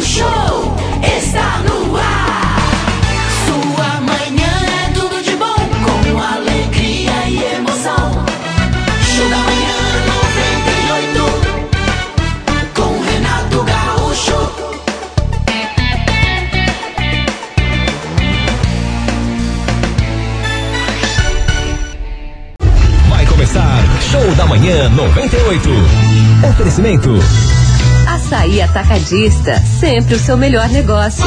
O show está no ar. Sua manhã é tudo de bom, com alegria e emoção. Show da manhã 98, com Renato Gaúcho. Vai começar Show da Manhã 98. Oferecimento. Açaí Atacadista, sempre o seu melhor negócio.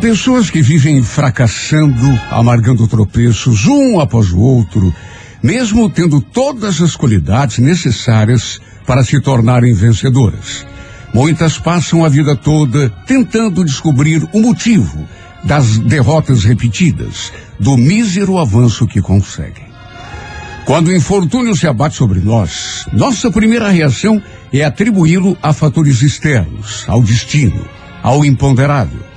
Pessoas que vivem fracassando, amargando tropeços um após o outro, mesmo tendo todas as qualidades necessárias para se tornarem vencedoras. Muitas passam a vida toda tentando descobrir o motivo das derrotas repetidas, do mísero avanço que conseguem. Quando o infortúnio se abate sobre nós, nossa primeira reação é atribuí-lo a fatores externos, ao destino, ao imponderável.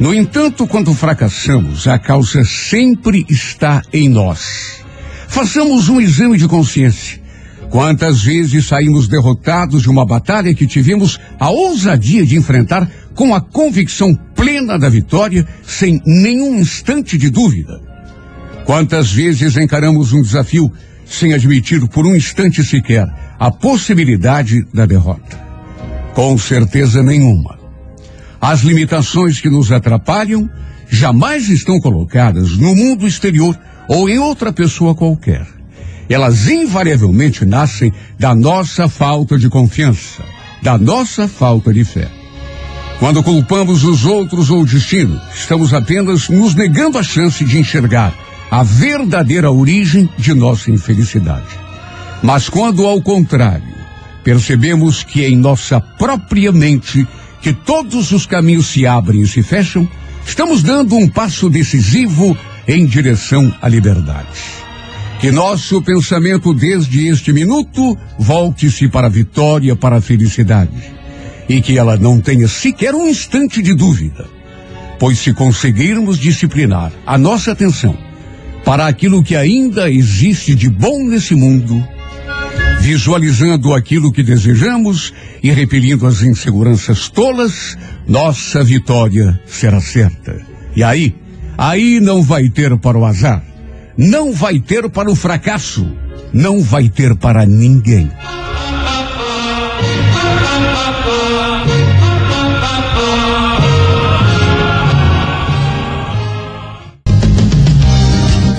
No entanto, quando fracassamos, a causa sempre está em nós. Façamos um exame de consciência. Quantas vezes saímos derrotados de uma batalha que tivemos a ousadia de enfrentar com a convicção plena da vitória, sem nenhum instante de dúvida? Quantas vezes encaramos um desafio sem admitir por um instante sequer a possibilidade da derrota? Com certeza nenhuma. As limitações que nos atrapalham jamais estão colocadas no mundo exterior ou em outra pessoa qualquer. Elas invariavelmente nascem da nossa falta de confiança, da nossa falta de fé. Quando culpamos os outros ou o destino, estamos apenas nos negando a chance de enxergar a verdadeira origem de nossa infelicidade. Mas quando, ao contrário, percebemos que em nossa própria mente que todos os caminhos se abrem e se fecham, estamos dando um passo decisivo em direção à liberdade. Que nosso pensamento desde este minuto volte-se para a vitória, para a felicidade. E que ela não tenha sequer um instante de dúvida. Pois se conseguirmos disciplinar a nossa atenção para aquilo que ainda existe de bom nesse mundo, visualizando aquilo que desejamos e repelindo as inseguranças tolas, nossa vitória será certa. E aí, aí não vai ter para o azar, não vai ter para o fracasso, não vai ter para ninguém.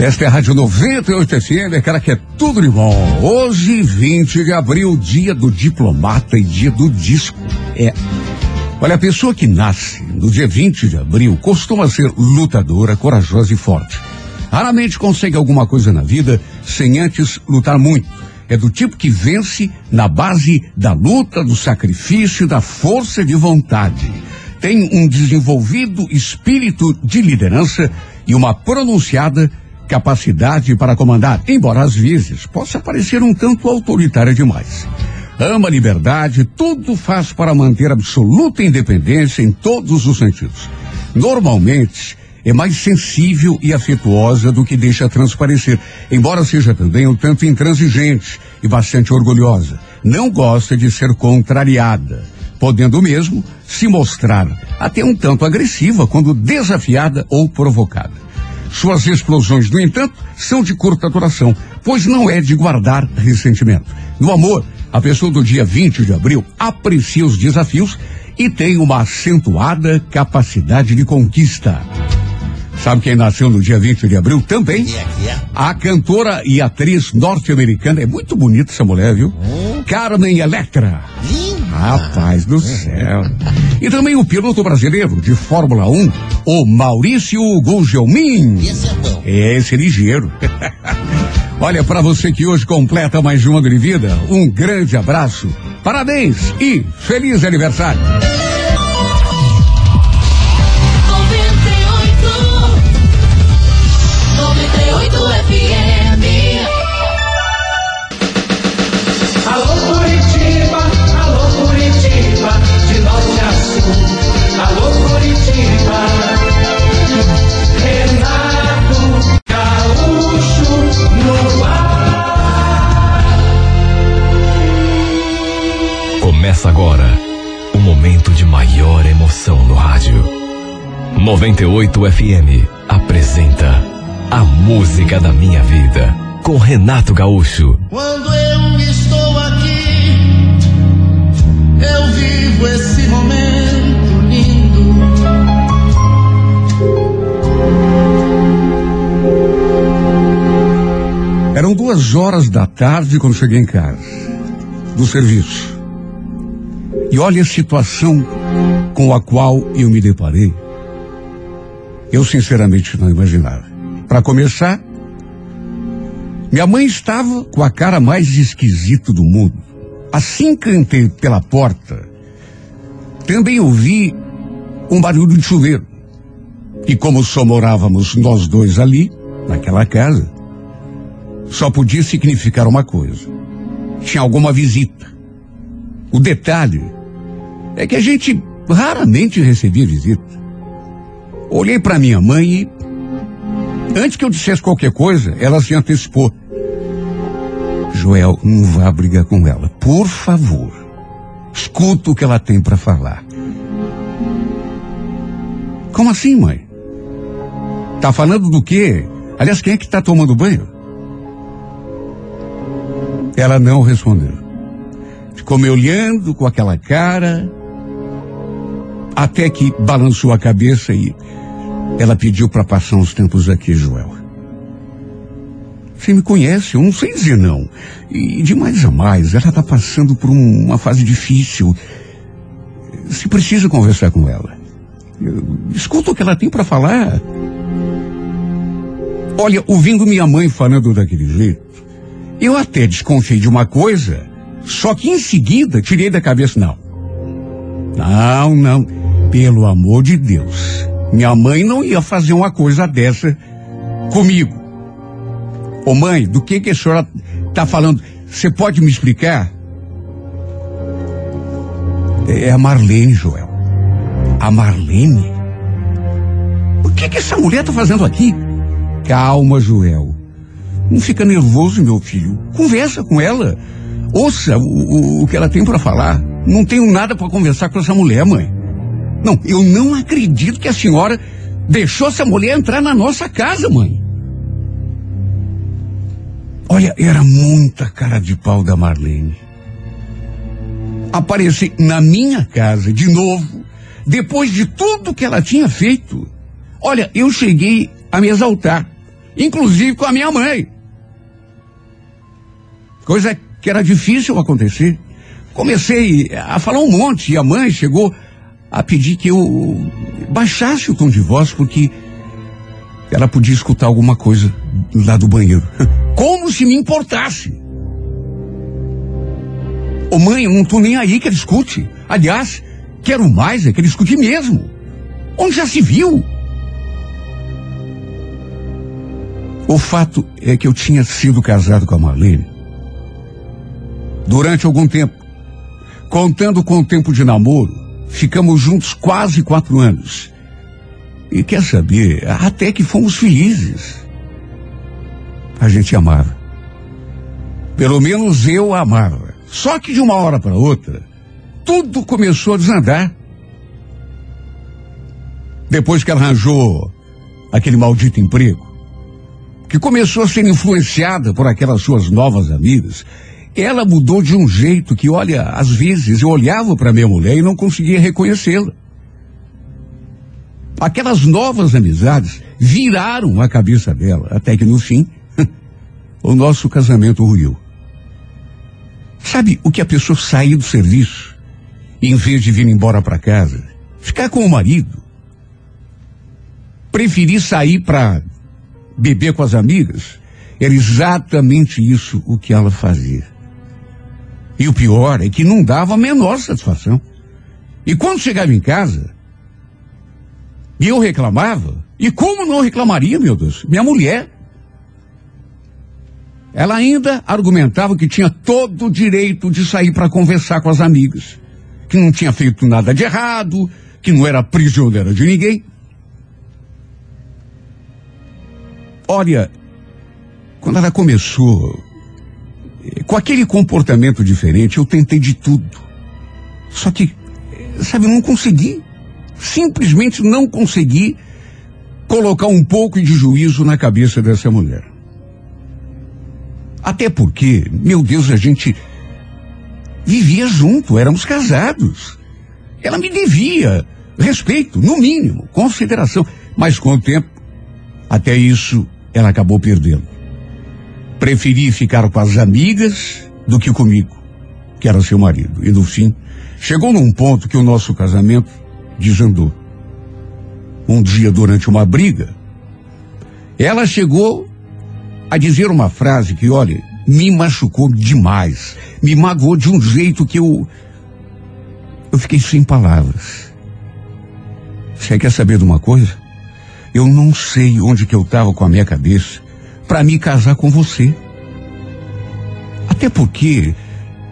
Esta é a Rádio 98 FM, cara que é tudo de bom. Hoje, 20 de abril, dia do diplomata e dia do disco. É. Olha, a pessoa que nasce no dia 20 de abril costuma ser lutadora, corajosa e forte. Raramente consegue alguma coisa na vida sem antes lutar muito. É do tipo que vence na base da luta, do sacrifício, da força de vontade. Tem um desenvolvido espírito de liderança e uma pronunciada capacidade para comandar, embora às vezes possa parecer um tanto autoritária demais. Ama a liberdade, tudo faz para manter absoluta independência em todos os sentidos. Normalmente, é mais sensível e afetuosa do que deixa transparecer, embora seja também um tanto intransigente e bastante orgulhosa. Não gosta de ser contrariada, podendo mesmo se mostrar até um tanto agressiva quando desafiada ou provocada. Suas explosões, no entanto, são de curta duração, pois não é de guardar ressentimento. No amor, a pessoa do dia 20 de abril aprecia os desafios e tem uma acentuada capacidade de conquista. Sabe quem nasceu no dia 20 de abril também? A cantora e atriz norte-americana. É muito bonita essa mulher, viu? Carmen Electra. Rapaz do céu. E também o piloto brasileiro de Fórmula 1, o Maurício Gugelmin. Esse é bom. Esse é ligeiro. Olha, para você que hoje completa mais um ano de vida, um grande abraço, parabéns e feliz aniversário. Começa agora o momento de maior emoção no rádio. 98 FM apresenta A Música da Minha Vida com Renato Gaúcho. Quando eu estou aqui, eu vivo esse momento lindo. Eram duas horas da tarde quando cheguei em casa, do serviço. E olha a situação com a qual eu me deparei. Eu sinceramente não imaginava. Para começar, minha mãe estava com a cara mais esquisita do mundo. Assim que entrei pela porta, também ouvi um barulho de chuveiro. E como só morávamos nós dois ali, naquela casa, só podia significar uma coisa. Tinha alguma visita. O detalhe é que a gente raramente recebia visita. Olhei para minha mãe e, antes que eu dissesse qualquer coisa, ela se antecipou. Joel, não vá brigar com ela, por favor. Escuta o que ela tem para falar. Como assim, mãe? Tá falando do quê? Aliás, quem é que tá tomando banho? Ela não respondeu. Ficou me olhando com aquela cara, até que balançou a cabeça e ela pediu para passar uns tempos aqui, Joel. Você me conhece, eu não sei dizer não. E de mais a mais, ela está passando por um- uma fase difícil. Se precisa conversar com ela. Escuta o que ela tem para falar. Olha, ouvindo minha mãe falando daquele jeito, eu até desconfiei de uma coisa, só que em seguida tirei da cabeça, não. Não, não. Pelo amor de Deus. Minha mãe não ia fazer uma coisa dessa comigo. Ô mãe, do que que a senhora tá falando? Você pode me explicar? É a Marlene, Joel. A Marlene? O que que essa mulher tá fazendo aqui? Calma, Joel. Não fica nervoso, meu filho. Conversa com ela. Ouça o, o- o que ela tem para falar. Não tenho nada para conversar com essa mulher, mãe. Não, eu não acredito que a senhora deixou essa mulher entrar na nossa casa, mãe. Olha, era muita cara de pau da Marlene. Aparecer na minha casa de novo, depois de tudo que ela tinha feito. Olha, eu cheguei a me exaltar, inclusive com a minha mãe. Coisa que era difícil acontecer. Comecei a falar um monte e a mãe chegou a pedir que eu baixasse o tom de voz porque ela podia escutar alguma coisa lá do banheiro. Como se me importasse. Ô mãe, eu não tô nem aí que ele escute. Aliás, quero mais é que ele escute mesmo. Onde já se viu? O fato é que eu tinha sido casado com a Marlene durante algum tempo. Contando com o tempo de namoro, ficamos juntos quase quatro anos. E quer saber, até que fomos felizes. A gente amava. Pelo menos eu amava. Só que de uma hora para outra, tudo começou a desandar. Depois que arranjou aquele maldito emprego, que começou a ser influenciada por aquelas suas novas amigas, ela mudou de um jeito que, olha, às vezes eu olhava para minha mulher e não conseguia reconhecê-la. Aquelas novas amizades viraram a cabeça dela, até que no fim, o nosso casamento ruiu. Sabe o que a pessoa sair do serviço, em vez de vir embora para casa, ficar com o marido, preferir sair para beber com as amigas Era exatamente isso o que ela fazia. E o pior é que não dava a menor satisfação. E quando chegava em casa, e eu reclamava, e como não reclamaria, meu Deus? Minha mulher. Ela ainda argumentava que tinha todo o direito de sair para conversar com as amigas, que não tinha feito nada de errado, que não era prisioneira de ninguém. Olha, quando ela começou com aquele comportamento diferente, eu tentei de tudo. Só que, sabe, eu não consegui. Simplesmente não consegui colocar um pouco de juízo na cabeça dessa mulher. Até porque, meu Deus, a gente vivia junto, éramos casados. Ela me devia respeito, no mínimo, consideração. Mas com o tempo, até isso ela acabou perdendo. Preferi ficar com as amigas do que comigo, que era seu marido. E no fim, chegou num ponto que o nosso casamento desandou. Um dia, durante uma briga, ela chegou a dizer uma frase que, olha, me machucou demais. Me magoou de um jeito que eu. Eu fiquei sem palavras. Você quer saber de uma coisa? Eu não sei onde que eu estava com a minha cabeça para me casar com você. Até porque,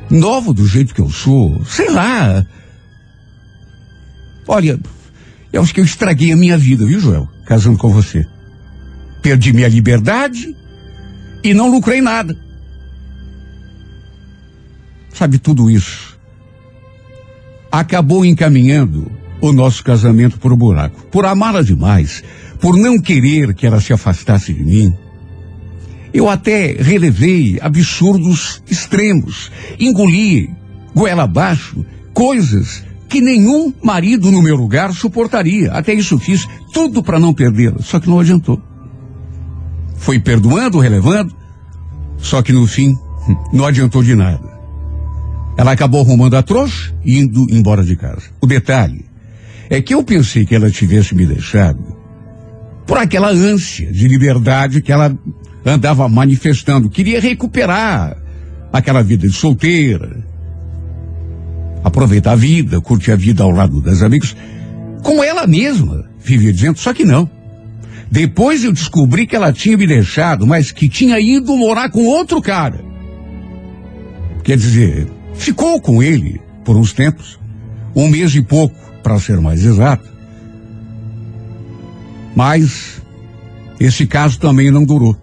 novo do jeito que eu sou, sei lá. Olha, eu acho que eu estraguei a minha vida, viu, Joel? Casando com você. Perdi minha liberdade e não lucrei nada. Sabe tudo isso? Acabou encaminhando o nosso casamento por um buraco. Por amá-la demais, por não querer que ela se afastasse de mim. Eu até relevei absurdos extremos, engoli, goela abaixo, coisas que nenhum marido no meu lugar suportaria. Até isso fiz, tudo para não perdê-la, só que não adiantou. Foi perdoando, relevando, só que no fim não adiantou de nada. Ela acabou arrumando a trouxa e indo embora de casa. O detalhe é que eu pensei que ela tivesse me deixado por aquela ânsia de liberdade que ela andava manifestando. Queria recuperar aquela vida de solteira, aproveitar a vida, curtir a vida ao lado das amigas, como ela mesma vivia dizendo, só que não. Depois eu descobri que ela tinha me deixado, mas que tinha ido morar com outro cara. Quer dizer, ficou com ele por uns tempos, um mês e pouco, para ser mais exato. Mas esse caso também não durou.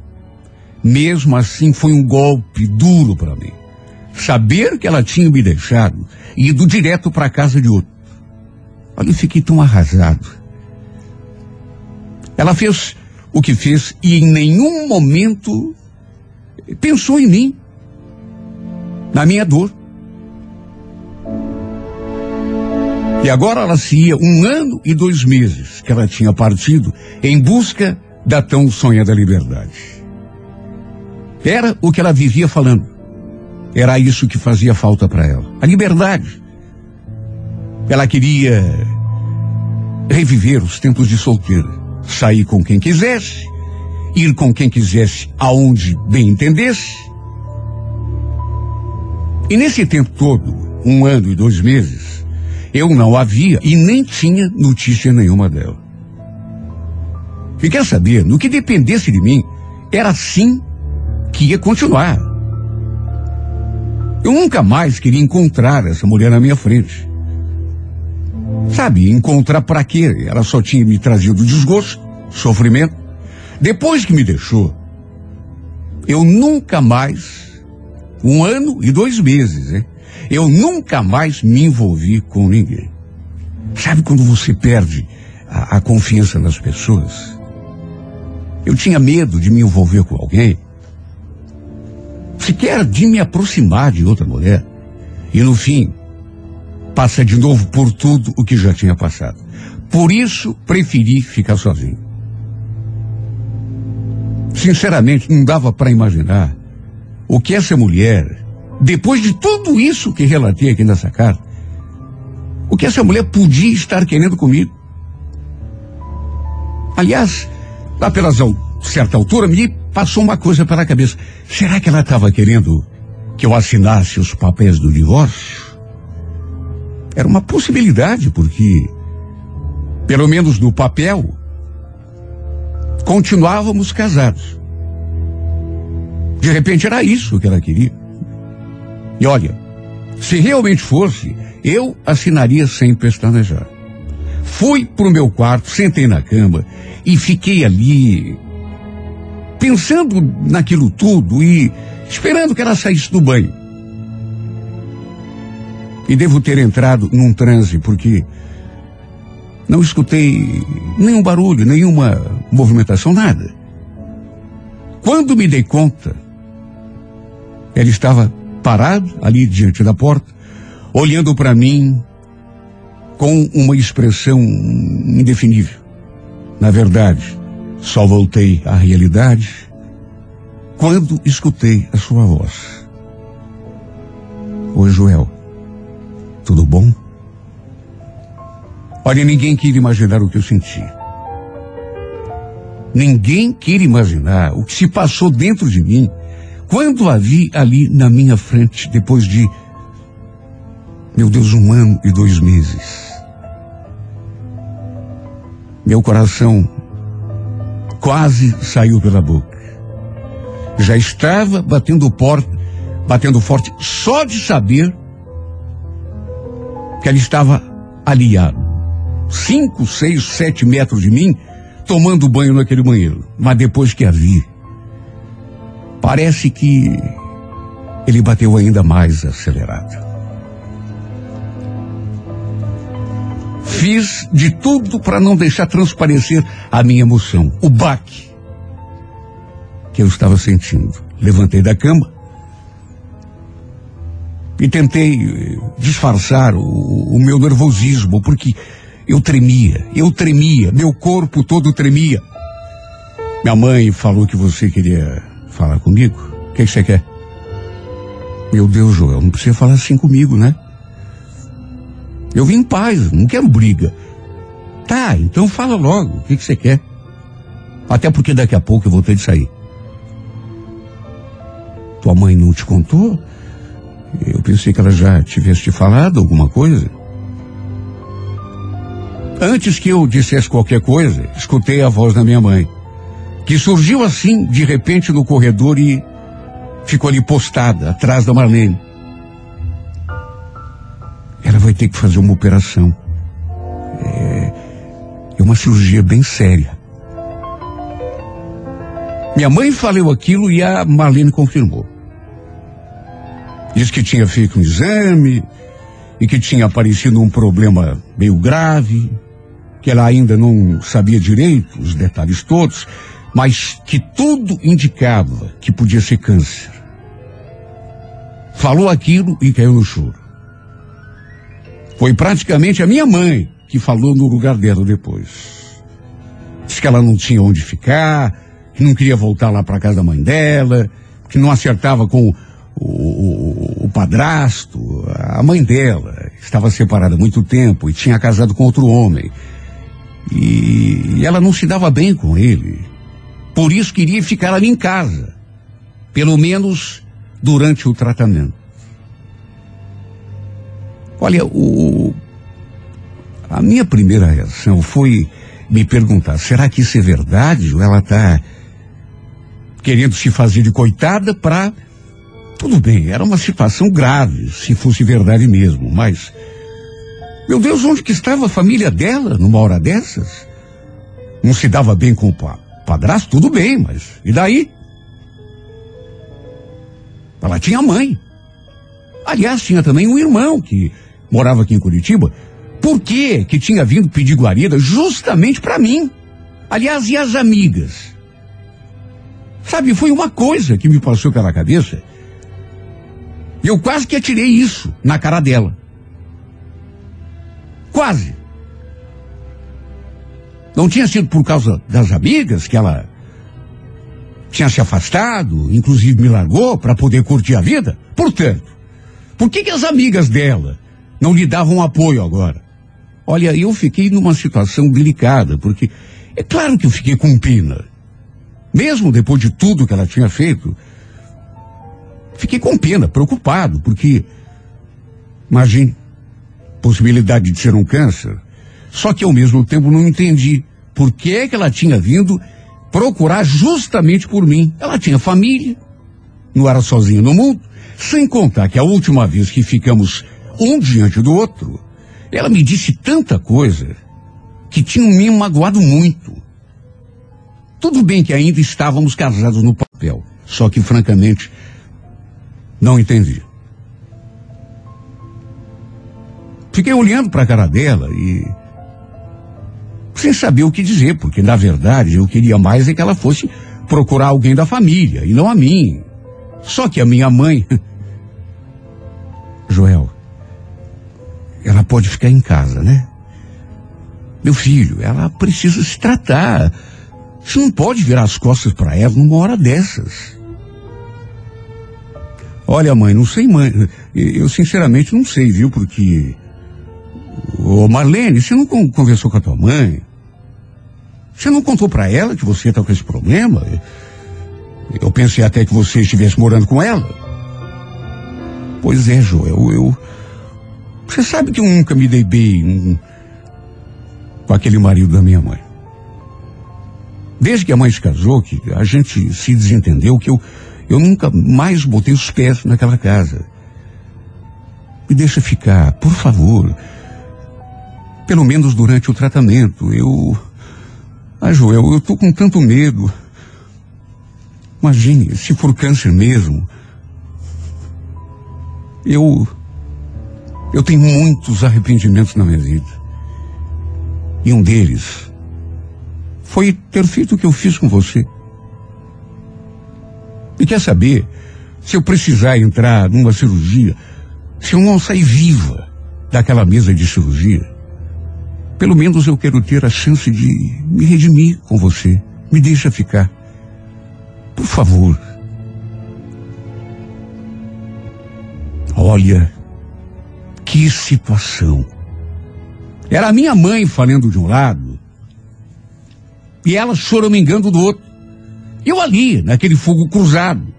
Mesmo assim, foi um golpe duro para mim. Saber que ela tinha me deixado e ido direto para a casa de outro. Olha, eu fiquei tão arrasado. Ela fez o que fez e em nenhum momento pensou em mim, na minha dor. E agora ela se ia um ano e dois meses que ela tinha partido em busca da tão sonhada liberdade. Era o que ela vivia falando. Era isso que fazia falta para ela. A liberdade. Ela queria reviver os tempos de solteira. Sair com quem quisesse, ir com quem quisesse aonde bem entendesse. E nesse tempo todo, um ano e dois meses, eu não havia e nem tinha notícia nenhuma dela. E quer saber, no que dependesse de mim, era assim que ia continuar. Eu nunca mais queria encontrar essa mulher na minha frente. Sabe, encontrar para quê? Ela só tinha me trazido desgosto, sofrimento. Depois que me deixou, eu nunca mais, um ano e dois meses, hein? Eu nunca mais me envolvi com ninguém. Sabe quando você perde a, a confiança nas pessoas? Eu tinha medo de me envolver com alguém, sequer de me aproximar de outra mulher. E no fim, passa de novo por tudo o que já tinha passado. Por isso, preferi ficar sozinho. Sinceramente, não dava para imaginar o que essa mulher depois de tudo isso que relatei aqui nessa carta, o que essa mulher podia estar querendo comigo? Aliás, lá pelas al certa altura, me passou uma coisa pela cabeça. Será que ela estava querendo que eu assinasse os papéis do divórcio? Era uma possibilidade, porque, pelo menos no papel, continuávamos casados. De repente era isso que ela queria. E olha, se realmente fosse, eu assinaria sem pestanejar. Fui pro meu quarto, sentei na cama e fiquei ali pensando naquilo tudo e esperando que ela saísse do banho. E devo ter entrado num transe porque não escutei nenhum barulho, nenhuma movimentação, nada. Quando me dei conta, ela estava parada ali diante da porta, olhando para mim com uma expressão indefinível. Na verdade, só voltei à realidade quando escutei a sua voz. Oi, Joel. Tudo bom? Olha, ninguém queria imaginar o que eu senti. Ninguém queria imaginar o que se passou dentro de mim quando a vi ali na minha frente depois de, meu Deus, um ano e dois meses. Meu coração quase saiu pela boca. Já estava batendo porta, batendo forte, só de saber que ela estava aliado. Cinco, seis, sete metros de mim, tomando banho naquele banheiro. Mas depois que a vi, parece que ele bateu ainda mais acelerado. Fiz de tudo para não deixar transparecer a minha emoção, o baque que eu estava sentindo. Levantei da cama e tentei eh, disfarçar o, o meu nervosismo, porque eu tremia, eu tremia, meu corpo todo tremia. Minha mãe falou que você queria falar comigo. O que, que você quer? Meu Deus, Joel, não precisa falar assim comigo, né? Eu vim em paz, não quero briga. Tá, então fala logo, o que, que você quer? Até porque daqui a pouco eu vou ter de sair. Tua mãe não te contou? Eu pensei que ela já tivesse te falado alguma coisa. Antes que eu dissesse qualquer coisa, escutei a voz da minha mãe, que surgiu assim, de repente, no corredor e ficou ali postada, atrás da Marlene. Ela vai ter que fazer uma operação. É, é uma cirurgia bem séria. Minha mãe falou aquilo e a Marlene confirmou. Diz que tinha feito um exame e que tinha aparecido um problema meio grave, que ela ainda não sabia direito os detalhes todos, mas que tudo indicava que podia ser câncer. Falou aquilo e caiu no choro. Foi praticamente a minha mãe que falou no lugar dela depois. Diz que ela não tinha onde ficar, que não queria voltar lá para casa da mãe dela, que não acertava com o, o, o padrasto, a mãe dela. Estava separada há muito tempo e tinha casado com outro homem. E, e ela não se dava bem com ele. Por isso queria ficar ali em casa. Pelo menos durante o tratamento. Olha, o, a minha primeira reação foi me perguntar, será que isso é verdade? Ou ela está querendo se fazer de coitada para. Tudo bem, era uma situação grave, se fosse verdade mesmo, mas. Meu Deus, onde que estava a família dela numa hora dessas? Não se dava bem com o pa padrasto? Tudo bem, mas. E daí? Ela tinha mãe. Aliás, tinha também um irmão que morava aqui em Curitiba. Por que que tinha vindo pedir guarida justamente para mim? Aliás, e as amigas? Sabe, foi uma coisa que me passou pela cabeça. E eu quase que atirei isso na cara dela. Quase. Não tinha sido por causa das amigas que ela tinha se afastado, inclusive me largou para poder curtir a vida? Portanto, por que, que as amigas dela não lhe davam apoio agora? Olha, eu fiquei numa situação delicada, porque é claro que eu fiquei com pena. Mesmo depois de tudo que ela tinha feito, fiquei com pena, preocupado, porque, imagine, possibilidade de ser um câncer. Só que ao mesmo tempo não entendi por que é que ela tinha vindo procurar justamente por mim. Ela tinha família, não era sozinha no mundo, sem contar que a última vez que ficamos um diante do outro, ela me disse tanta coisa que tinham me magoado muito. Tudo bem que ainda estávamos casados no papel, só que francamente não entendi. Fiquei olhando para a cara dela e sem saber o que dizer, porque na verdade eu queria mais é que ela fosse procurar alguém da família e não a mim. Só que a minha mãe, Joel, ela pode ficar em casa, né? Meu filho, ela precisa se tratar. Você não pode virar as costas para ela numa hora dessas. Olha, mãe, não sei, mãe. Eu sinceramente não sei, viu? Porque. Ô, Marlene, você não con- conversou com a tua mãe? Você não contou para ela que você tá com esse problema? Eu pensei até que você estivesse morando com ela. Pois é, Joel, eu. Você sabe que eu nunca me dei bem hum, com aquele marido da minha mãe. Desde que a mãe se casou, que a gente se desentendeu, que eu, eu nunca mais botei os pés naquela casa. Me deixa ficar, por favor. Pelo menos durante o tratamento. Eu. Ah, Joel, eu tô com tanto medo. Imagine, se for câncer mesmo. Eu. Eu tenho muitos arrependimentos na minha vida. E um deles foi ter feito o que eu fiz com você. E quer saber? Se eu precisar entrar numa cirurgia, se eu não sair viva daquela mesa de cirurgia, pelo menos eu quero ter a chance de me redimir com você. Me deixa ficar. Por favor. Olha, que situação. Era a minha mãe falando de um lado e ela choramingando do outro. Eu ali, naquele fogo cruzado.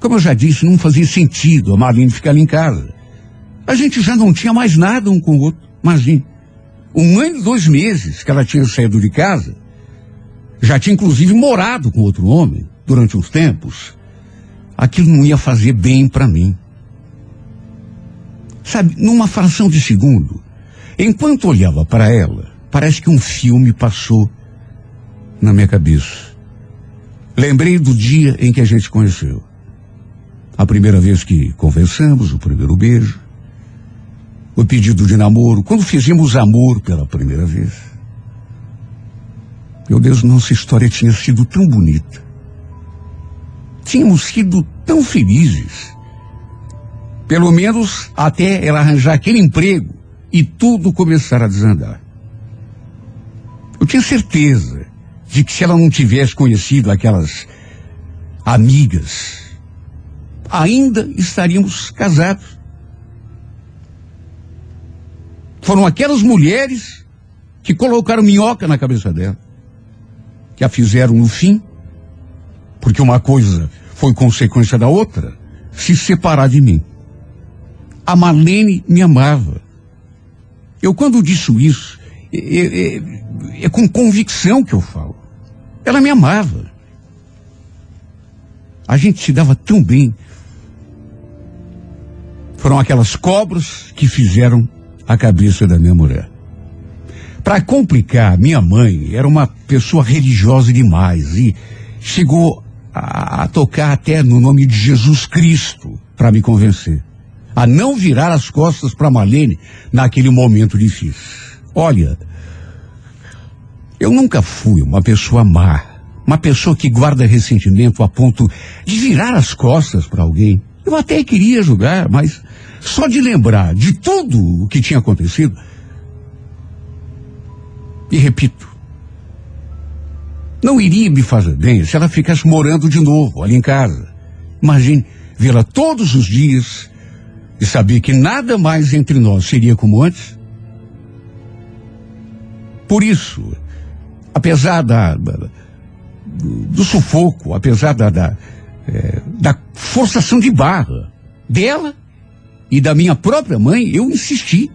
Como eu já disse, não fazia sentido a Marlene ficar ali em casa. A gente já não tinha mais nada um com o outro. Imagine. Um ano e dois meses que ela tinha saído de casa. Já tinha inclusive morado com outro homem durante uns tempos. Aquilo não ia fazer bem para mim. Sabe, numa fração de segundo, enquanto olhava para ela, parece que um filme passou na minha cabeça. Lembrei do dia em que a gente conheceu. A primeira vez que conversamos, o primeiro beijo, o pedido de namoro, quando fizemos amor pela primeira vez. Meu Deus, nossa história tinha sido tão bonita. Tínhamos sido tão felizes. Pelo menos até ela arranjar aquele emprego e tudo começar a desandar. Eu tinha certeza de que se ela não tivesse conhecido aquelas amigas, ainda estaríamos casados. Foram aquelas mulheres que colocaram minhoca na cabeça dela, que a fizeram no fim, porque uma coisa foi consequência da outra, se separar de mim. A Marlene me amava. Eu, quando disse isso, é, é- é- com convicção que eu falo. Ela me amava. A gente se dava tão bem. Foram aquelas cobras que fizeram a cabeça da minha mulher. Para complicar, minha mãe era uma pessoa religiosa demais e chegou a, a tocar até no nome de Jesus Cristo para me convencer a não virar as costas para Marlene naquele momento difícil. Olha, eu nunca fui uma pessoa má, uma pessoa que guarda ressentimento a ponto de virar as costas para alguém. Eu até queria ajudar, mas só de lembrar de tudo o que tinha acontecido. E repito, não iria me fazer bem se ela ficasse morando de novo ali em casa. Imagine vê-la todos os dias e saber que nada mais entre nós seria como antes. Por isso, apesar da, da- do, sufoco, apesar da, da, eh, da forçação de barra dela e da minha própria mãe, eu insisti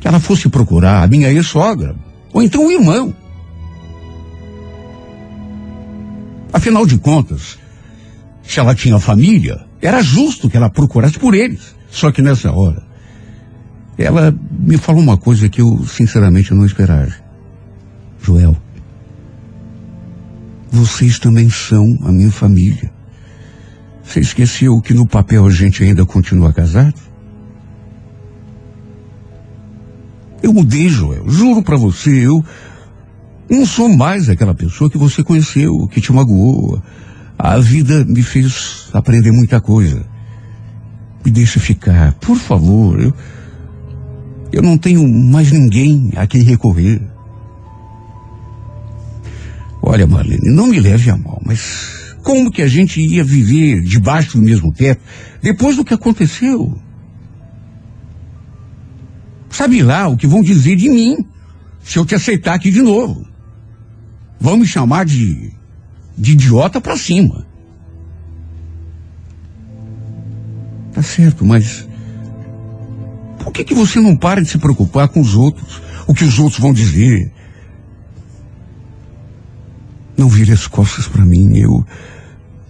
que ela fosse procurar a minha ex-sogra, ou então o irmão. Afinal de contas, se ela tinha família, era justo que ela procurasse por eles. Só que nessa hora, ela me falou uma coisa que eu sinceramente não esperava. Joel, vocês também são a minha família. Você esqueceu que no papel a gente ainda continua casado? Eu mudei, Joel. Juro pra você, eu não sou mais aquela pessoa que você conheceu, que te magoou. A vida me fez aprender muita coisa. Me deixa ficar, por favor. Eu, eu não tenho mais ninguém a quem recorrer. Olha, Marlene, não me leve a mal, mas como que a gente ia viver debaixo do mesmo teto depois do que aconteceu? Sabe lá o que vão dizer de mim se eu te aceitar aqui de novo. Vão me chamar de, de idiota pra cima. Tá certo, mas por que que você não para de se preocupar com os outros? O que os outros vão dizer? Não vire as costas pra mim. Eu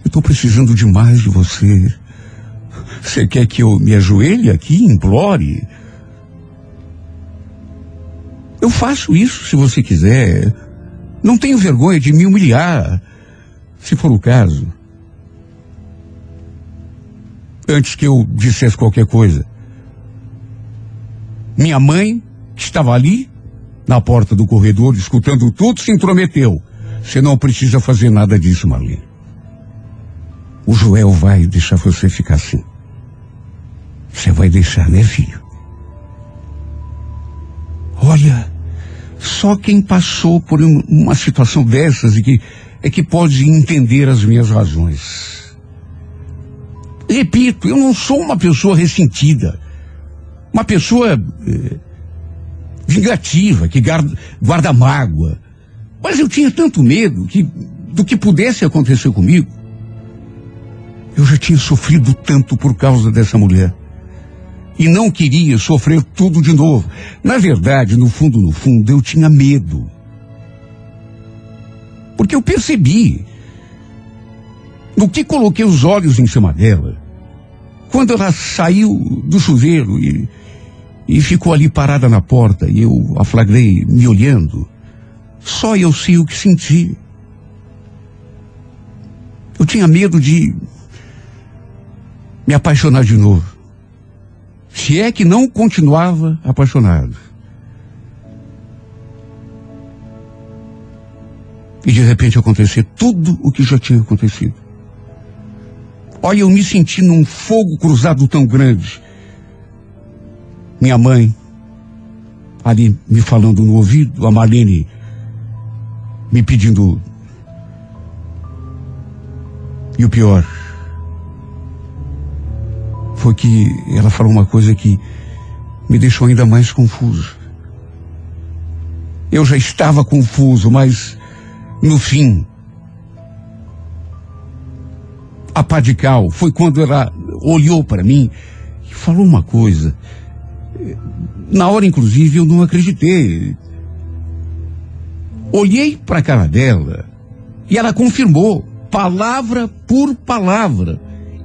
tô precisando demais de você. Você quer que eu me ajoelhe aqui, e implore? Eu faço isso se você quiser. Não tenho vergonha de me humilhar, se for o caso. Antes que eu dissesse qualquer coisa. Minha mãe, que estava ali, na porta do corredor, escutando tudo, se intrometeu. Você não precisa fazer nada disso, Marlene. O Joel vai deixar você ficar assim. Você vai deixar, né, filho? Olha, só quem passou por um- uma situação dessas e que é que pode entender as minhas razões. Repito, eu não sou uma pessoa ressentida, uma pessoa eh, vingativa que guarda, guarda mágoa. Mas eu tinha tanto medo que do que pudesse acontecer comigo. Eu já tinha sofrido tanto por causa dessa mulher. E não queria sofrer tudo de novo. Na verdade, no fundo, no fundo, eu tinha medo. Porque eu percebi, no que coloquei os olhos em cima dela, quando ela saiu do chuveiro e, e ficou ali parada na porta e eu a flagrei me olhando, só eu sei o que senti. Eu tinha medo de me apaixonar de novo. Se é que não continuava apaixonado. E de repente acontecer tudo o que já tinha acontecido. Olha, eu me senti num fogo cruzado tão grande. Minha mãe, ali me falando no ouvido, a Marlene me pedindo. E o pior, foi que ela falou uma coisa que me deixou ainda mais confuso. Eu já estava confuso, mas no fim, a pá de cal foi quando ela olhou para mim e falou uma coisa. Na hora, inclusive, eu não acreditei. Olhei para a cara dela e ela confirmou, palavra por palavra,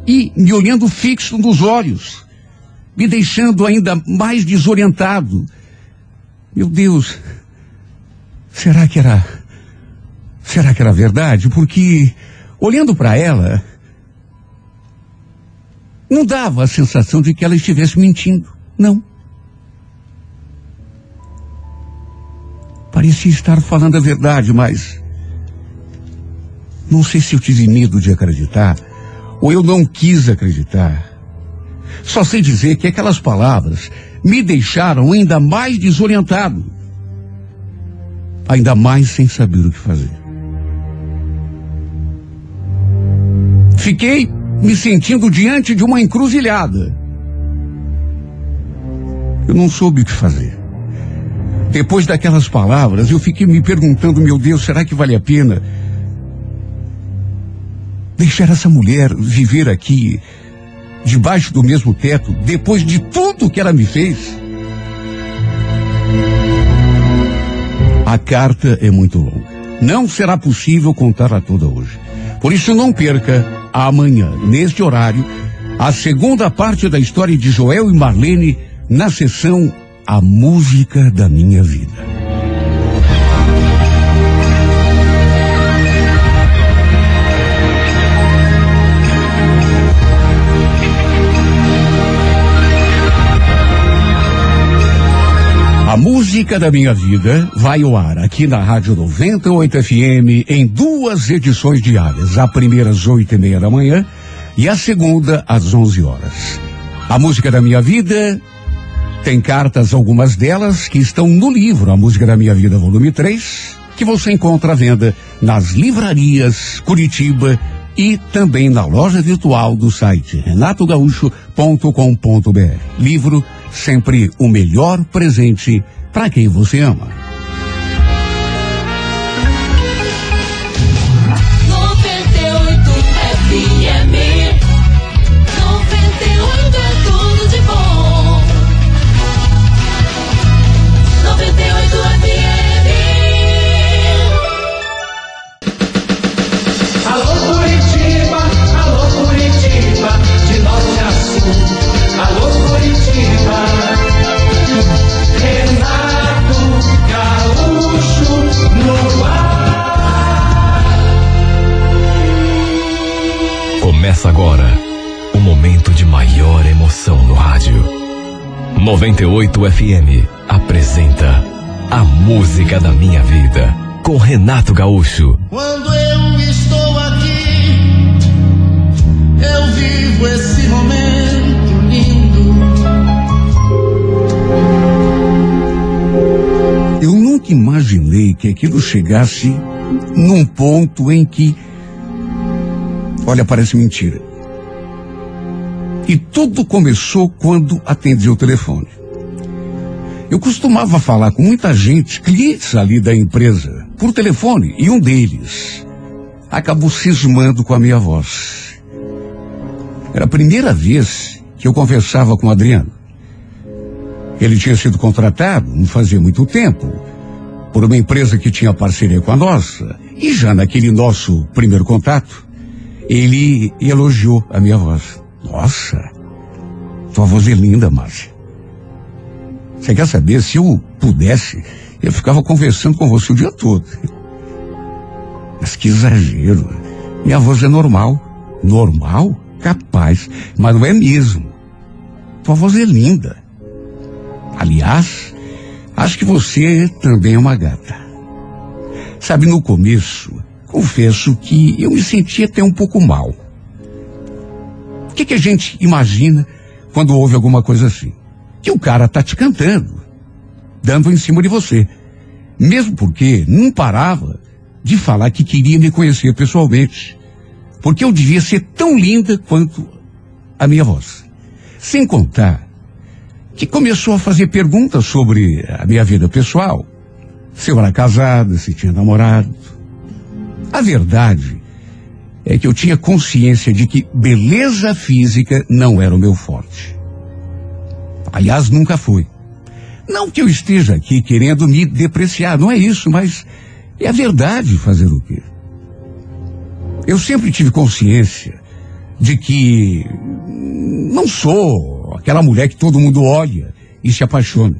e me olhando fixo nos olhos, me deixando ainda mais desorientado. Meu Deus, será que era. Será que era verdade? Porque, olhando para ela, não dava a sensação de que ela estivesse mentindo. Não. Parecia estar falando a verdade, mas. Não sei se eu tive medo de acreditar, ou eu não quis acreditar. Só sei dizer que aquelas palavras me deixaram ainda mais desorientado. Ainda mais sem saber o que fazer. Fiquei me sentindo diante de uma encruzilhada. Eu não soube o que fazer. Depois daquelas palavras, eu fiquei me perguntando, meu Deus, será que vale a pena deixar essa mulher viver aqui, debaixo do mesmo teto, depois de tudo que ela me fez? A carta é muito longa. Não será possível contá-la toda hoje. Por isso, não perca amanhã, neste horário, a segunda parte da história de Joel e Marlene na sessão A Música da Minha Vida. A música da minha vida vai ao ar aqui na Rádio 98 FM em duas edições diárias. A primeira às oito e meia da manhã e a segunda às onze horas. A música da minha vida tem cartas, algumas delas que estão no livro A Música da Minha Vida, volume 3, que você encontra à venda nas livrarias Curitiba e também na loja virtual do site renatogaúcho.com.br. Livro sempre o melhor presente para quem você ama. Começa agora o momento de maior emoção no rádio. 98 FM apresenta A Música da Minha Vida com Renato Gaúcho. Quando eu estou aqui, eu vivo esse momento lindo. Eu nunca imaginei que aquilo chegasse num ponto em que. Olha, parece mentira. E tudo começou quando atendi o telefone. Eu costumava falar com muita gente, clientes ali da empresa, por telefone, e um deles acabou cismando com a minha voz. Era a primeira vez que eu conversava com o Adriano. Ele tinha sido contratado, não fazia muito tempo, por uma empresa que tinha parceria com a nossa. E já naquele nosso primeiro contato, ele elogiou a minha voz. Nossa, tua voz é linda, Márcia. Você quer saber? Se eu pudesse, eu ficava conversando com você o dia todo. Mas que exagero. Minha voz é normal. Normal? Capaz. Mas não é mesmo. Tua voz é linda. Aliás, acho que você também é uma gata. Sabe, no começo, confesso que eu me sentia até um pouco mal. O que, que a gente imagina quando ouve alguma coisa assim? Que o cara tá te cantando, dando em cima de você. Mesmo porque não parava de falar que queria me conhecer pessoalmente. Porque eu devia ser tão linda quanto a minha voz. Sem contar que começou a fazer perguntas sobre a minha vida pessoal. Se eu era casada, se tinha namorado. A verdade é que eu tinha consciência de que beleza física não era o meu forte. Aliás, nunca foi. Não que eu esteja aqui querendo me depreciar, não é isso, mas é a verdade fazer o quê? Eu sempre tive consciência de que não sou aquela mulher que todo mundo olha e se apaixona.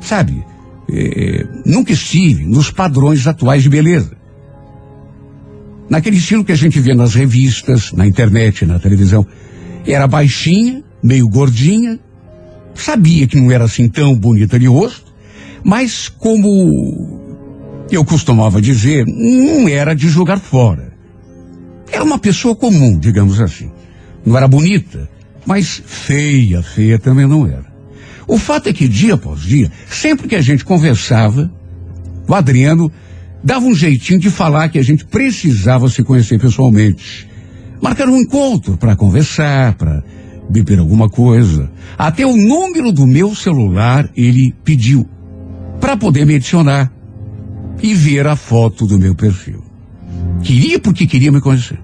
Sabe? É, nunca estive nos padrões atuais de beleza. Naquele estilo que a gente vê nas revistas, na internet, na televisão. Era baixinha, meio gordinha, sabia que não era assim tão bonita de rosto, mas como eu costumava dizer, não era de jogar fora. Era uma pessoa comum, digamos assim. Não era bonita, mas feia, feia também não era. O fato é que dia após dia, sempre que a gente conversava, o Adriano dava um jeitinho de falar que a gente precisava se conhecer pessoalmente. Marcar um encontro para conversar, para beber alguma coisa. Até o número do meu celular ele pediu. para poder me adicionar e ver a foto do meu perfil. Queria porque queria me conhecer.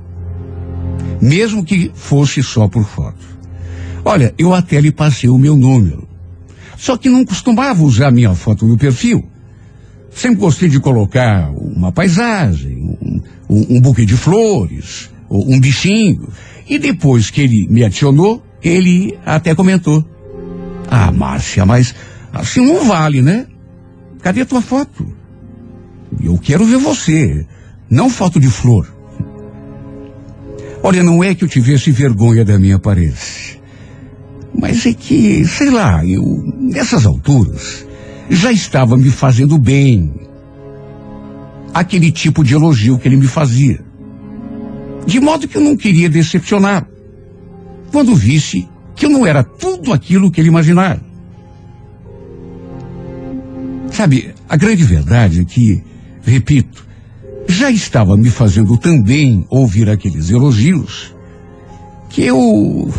Mesmo que fosse só por foto. Olha, eu até lhe passei o meu número. Só que não costumava usar minha foto no perfil. Sempre gostei de colocar uma paisagem, um, um, um buquê de flores, um bichinho. E depois que ele me adicionou, ele até comentou. Ah, Márcia, mas assim não vale, né? Cadê a tua foto? Eu quero ver você, não foto de flor. Olha, não é que eu tivesse vergonha da minha aparência. Mas é que, sei lá, eu, nessas alturas, já estava me fazendo bem. Aquele tipo de elogio que ele me fazia. De modo que eu não queria decepcionar. Quando visse que eu não era tudo aquilo que ele imaginava. Sabe, a grande verdade é que, repito, já estava me fazendo também ouvir aqueles elogios que eu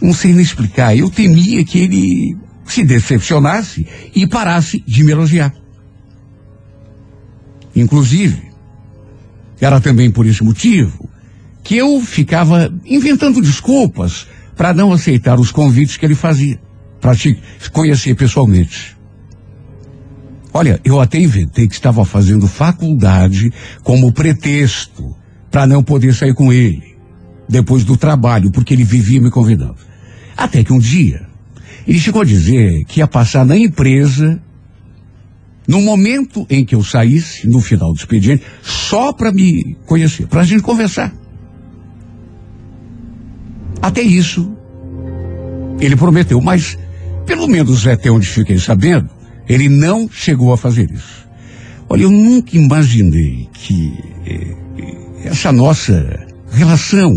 não sei nem explicar. Eu temia que ele se decepcionasse e parasse de me elogiar. Inclusive, era também por esse motivo que eu ficava inventando desculpas para não aceitar os convites que ele fazia, para te conhecer pessoalmente. Olha, eu até inventei que estava fazendo faculdade como pretexto para não poder sair com ele depois do trabalho, porque ele vivia me convidando. Até que um dia ele chegou a dizer que ia passar na empresa no momento em que eu saísse, no final do expediente, só para me conhecer, para a gente conversar. Até isso, ele prometeu, mas pelo menos até onde fiquei sabendo, ele não chegou a fazer isso. Olha, eu nunca imaginei que eh, essa nossa relação,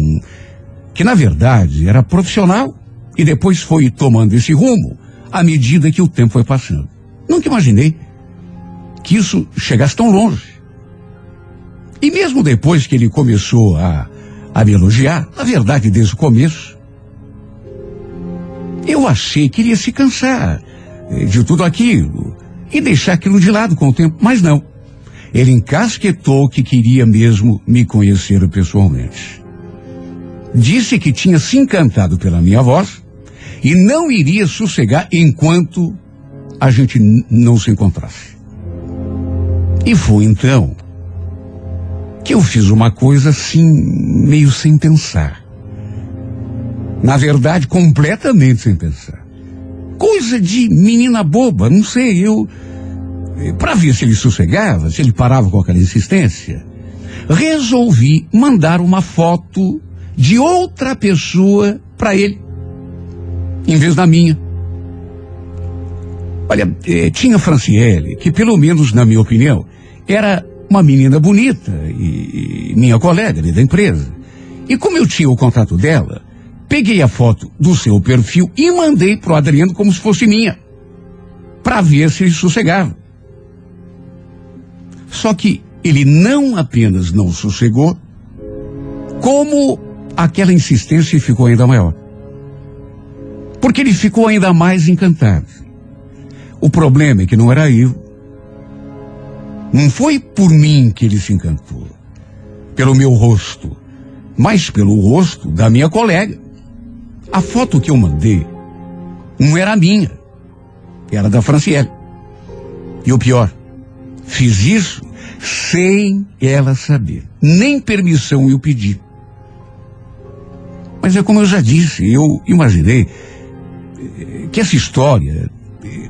que na verdade era profissional e depois foi tomando esse rumo à medida que o tempo foi passando. Nunca imaginei que isso chegasse tão longe. E mesmo depois que ele começou a, a me elogiar, na verdade, desde o começo, eu achei que ele ia se cansar eh, de tudo aquilo e deixar aquilo de lado com o tempo, mas não. Ele encasquetou que queria mesmo me conhecer pessoalmente. Disse que tinha se encantado pela minha voz e não iria sossegar enquanto a gente não se encontrasse. E foi então que eu fiz uma coisa assim, meio sem pensar. Na verdade, completamente sem pensar. Coisa de menina boba, não sei, eu. Para ver se ele sossegava, se ele parava com aquela insistência, resolvi mandar uma foto de outra pessoa para ele, em vez da minha. Olha, eh, tinha Franciele, que pelo menos na minha opinião, era uma menina bonita e, e minha colega ali da empresa. E como eu tinha o contato dela, peguei a foto do seu perfil e mandei pro Adriano como se fosse minha, para ver se ele sossegava. Só que ele não apenas não sossegou, como aquela insistência ficou ainda maior. Porque ele ficou ainda mais encantado. O problema é que não era eu. Não foi por mim que ele se encantou, pelo meu rosto, mas pelo rosto da minha colega. A foto que eu mandei não era minha, era da Franciele. E o pior, fiz isso sem ela saber. Nem permissão eu pedi. Mas é como eu já disse, eu imaginei que essa história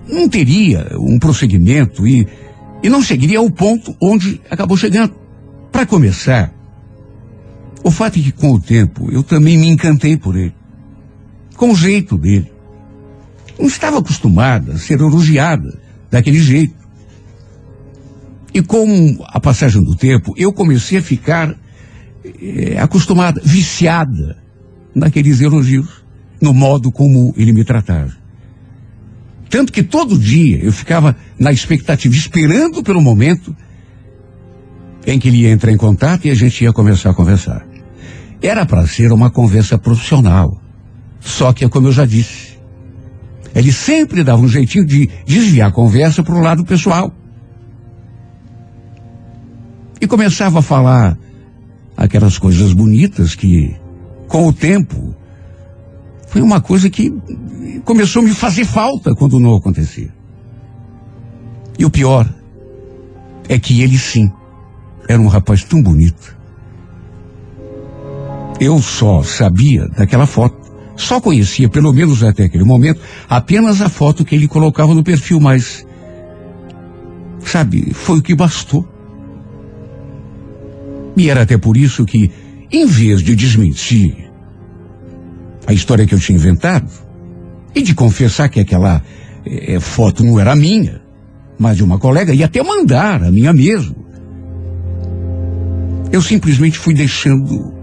não teria um prosseguimento e, e não chegaria ao ponto onde acabou chegando. Para começar, o fato é que com o tempo eu também me encantei por ele, com o jeito dele. Não estava acostumada a ser elogiada daquele jeito. E com a passagem do tempo, eu comecei a ficar eh, acostumada, viciada naqueles elogios, no modo como ele me tratava. Tanto que todo dia eu ficava na expectativa, esperando pelo momento em que ele ia entrar em contato e a gente ia começar a conversar. Era para ser uma conversa profissional. Só que é como eu já disse. Ele sempre dava um jeitinho de desviar a conversa para o lado pessoal. E começava a falar aquelas coisas bonitas que, com o tempo, foi uma coisa que começou a me fazer falta quando não acontecia. E o pior é que ele sim era um rapaz tão bonito. Eu só sabia daquela foto. Só conhecia, pelo menos até aquele momento, apenas a foto que ele colocava no perfil, mas. Sabe, foi o que bastou. E era até por isso que, em vez de desmentir a história que eu tinha inventado, e de confessar que aquela eh, foto não era minha, mas de uma colega, e até mandar a minha mesmo, eu simplesmente fui deixando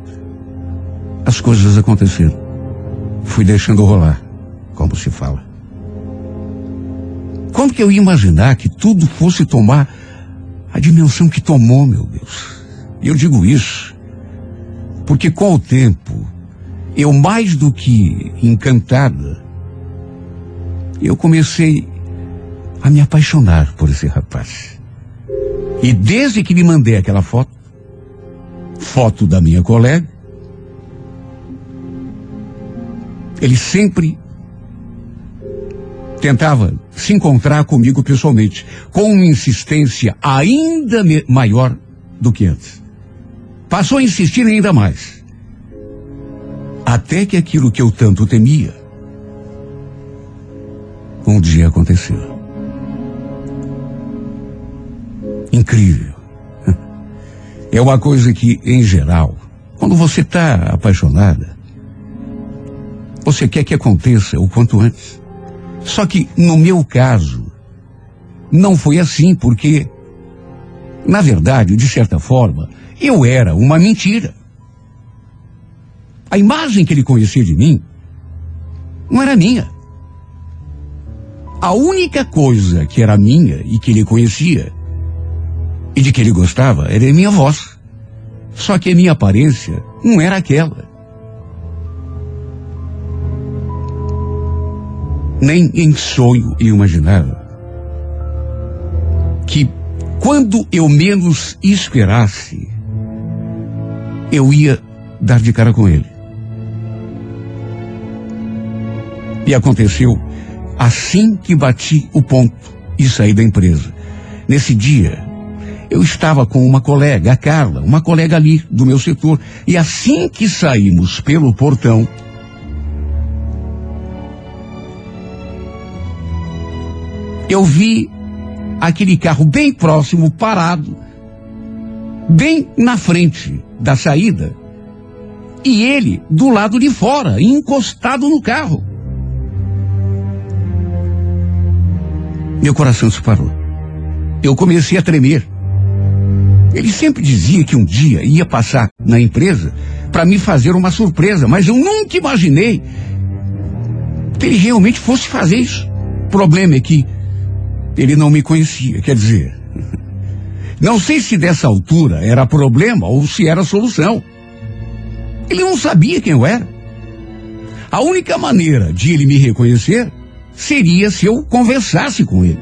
as coisas acontecerem. Fui deixando rolar, como se fala. Como que eu ia imaginar que tudo fosse tomar a dimensão que tomou, meu Deus? E eu digo isso porque com o tempo, eu mais do que encantada, eu comecei a me apaixonar por esse rapaz. E desde que lhe mandei aquela foto, foto da minha colega, ele sempre tentava se encontrar comigo pessoalmente, com uma insistência ainda maior do que antes. Passou a insistir ainda mais. Até que aquilo que eu tanto temia, um dia aconteceu. Incrível. É uma coisa que, em geral, quando você está apaixonada, você quer que aconteça o quanto antes. Só que, no meu caso, não foi assim, porque, na verdade, de certa forma, eu era uma mentira. A imagem que ele conhecia de mim não era minha. A única coisa que era minha e que ele conhecia e de que ele gostava era a minha voz. Só que a minha aparência não era aquela. Nem em sonho eu imaginava que quando eu menos esperasse, eu ia dar de cara com ele. E aconteceu assim que bati o ponto e saí da empresa. Nesse dia, eu estava com uma colega, a Carla, uma colega ali do meu setor, e assim que saímos pelo portão, eu vi aquele carro bem próximo, parado, bem na frente da saída, e ele do lado de fora, encostado no carro. Meu coração se parou. Eu comecei a tremer. Ele sempre dizia que um dia ia passar na empresa para me fazer uma surpresa, mas eu nunca imaginei que ele realmente fosse fazer isso. O problema é que ele não me conhecia, quer dizer, não sei se dessa altura era problema ou se era solução. Ele não sabia quem eu era. A única maneira de ele me reconhecer seria se eu conversasse com ele.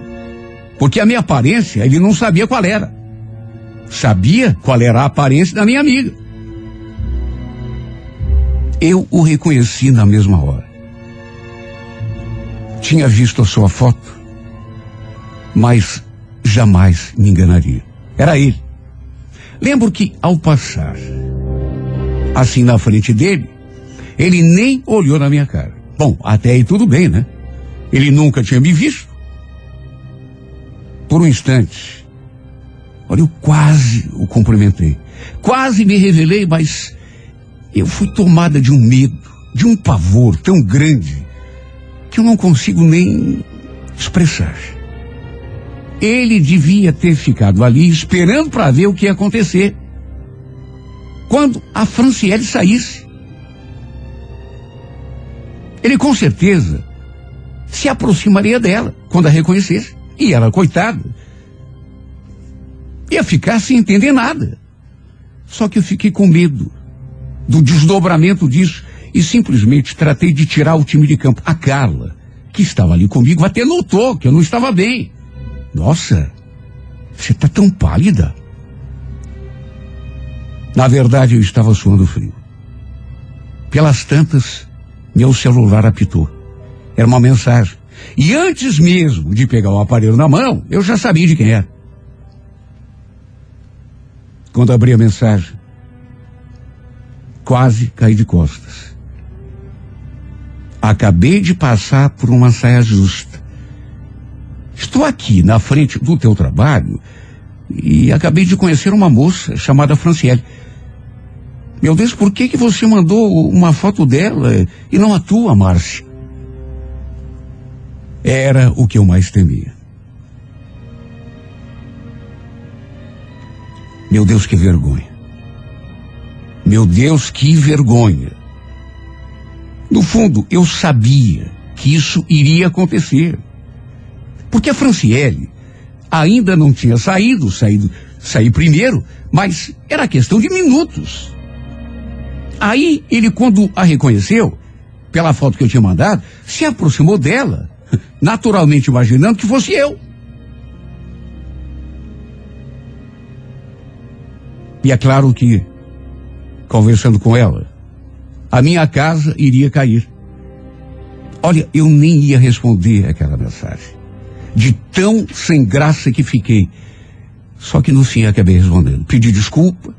Porque a minha aparência ele não sabia qual era. Sabia qual era a aparência da minha amiga. Eu o reconheci na mesma hora. Tinha visto a sua foto, mas jamais me enganaria. Era ele. Lembro que ao passar, assim na frente dele, ele nem olhou na minha cara. Bom, até aí tudo bem, né? Ele nunca tinha me visto. Por um instante, olha, eu quase o cumprimentei. Quase me revelei, mas eu fui tomada de um medo, de um pavor tão grande, que eu não consigo nem expressar. Ele devia ter ficado ali esperando para ver o que ia acontecer. Quando a Franciele saísse. Ele com certeza se aproximaria dela quando a reconhecesse. E ela, coitada, ia ficar sem entender nada. Só que eu fiquei com medo do desdobramento disso e simplesmente tratei de tirar o time de campo. A Carla, que estava ali comigo até notou que eu não estava bem. Nossa, você está tão pálida. Na verdade, eu estava suando frio. Pelas tantas, meu celular apitou. Era uma mensagem. E antes mesmo de pegar o aparelho na mão, eu já sabia de quem era. Quando abri a mensagem, quase caí de costas. Acabei de passar por uma saia justa. Estou aqui na frente do teu trabalho e acabei de conhecer uma moça chamada Franciele. Meu Deus, por que que você mandou uma foto dela e não a tua, Márcia? Era o que eu mais temia. Meu Deus, que vergonha. Meu Deus, que vergonha. No fundo, eu sabia que isso iria acontecer. Porque a Franciele ainda não tinha saído, saído, saí primeiro, mas era questão de minutos. Aí ele, quando a reconheceu, pela foto que eu tinha mandado, se aproximou dela, naturalmente imaginando que fosse eu. E é claro que, conversando com ela, a minha casa iria cair. Olha, eu nem ia responder aquela mensagem. De tão sem graça que fiquei. Só que no fim acabei respondendo. Pedi desculpa.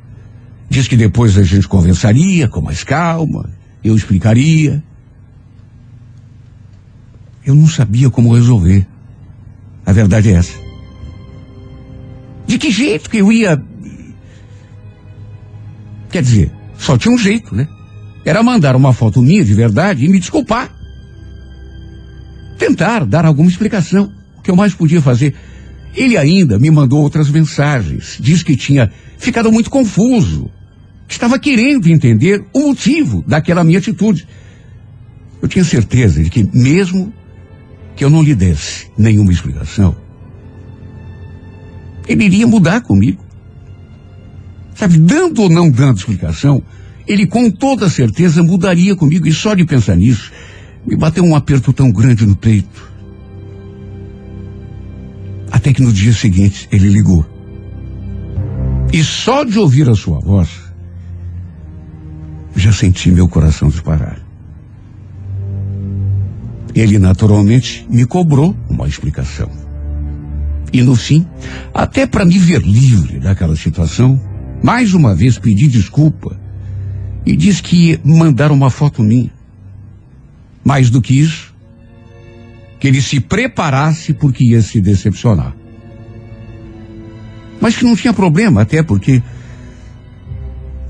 Diz que depois a gente conversaria com mais calma. Eu explicaria. Eu não sabia como resolver. A verdade é essa. De que jeito que eu ia. Quer dizer, só tinha um jeito, né? Era mandar uma foto minha de verdade e me desculpar. Tentar dar alguma explicação. O que eu mais podia fazer. Ele ainda me mandou outras mensagens. Diz que tinha ficado muito confuso. Estava querendo entender o motivo daquela minha atitude. Eu tinha certeza de que, mesmo que eu não lhe desse nenhuma explicação, ele iria mudar comigo. Sabe, dando ou não dando explicação, ele com toda certeza mudaria comigo. E só de pensar nisso, me bateu um aperto tão grande no peito. Até que no dia seguinte ele ligou. E só de ouvir a sua voz, já senti meu coração disparar. Ele naturalmente me cobrou uma explicação. E no fim, até para me ver livre daquela situação, mais uma vez pedi desculpa e disse que ia mandar uma foto minha. Mais do que isso, que ele se preparasse porque ia se decepcionar. Mas que não tinha problema, até porque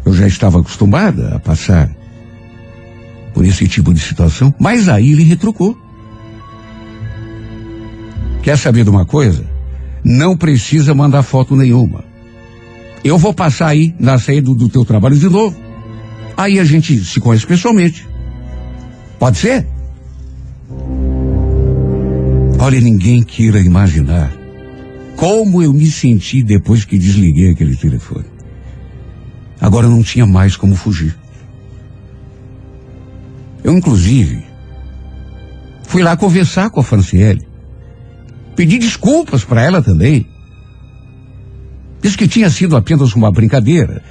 eu já estava acostumada a passar por esse tipo de situação. Mas aí ele retrucou. Quer saber de uma coisa? Não precisa mandar foto nenhuma. Eu vou passar aí na saída do teu trabalho de novo. Aí a gente se conhece pessoalmente. Pode ser? Olha, ninguém queira imaginar como eu me senti depois que desliguei aquele telefone. Agora não tinha mais como fugir. Eu, inclusive, fui lá conversar com a Franciele. Pedi desculpas para ela também. Disse que tinha sido apenas uma brincadeira.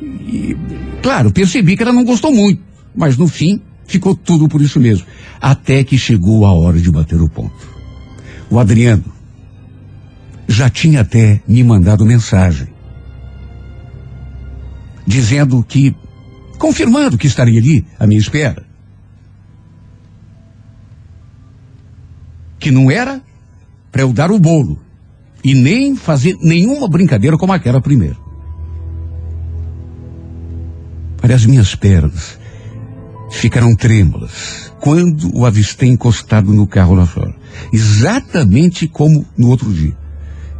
E, claro, percebi que ela não gostou muito, mas no fim ficou tudo por isso mesmo. Até que chegou a hora de bater o ponto. O Adriano já tinha até me mandado mensagem dizendo que, confirmando que estaria ali à minha espera, que não era para eu dar o bolo e nem fazer nenhuma brincadeira como aquela primeiro. Olha, as minhas pernas ficaram trêmulas quando o avistei encostado no carro lá fora. Exatamente como no outro dia.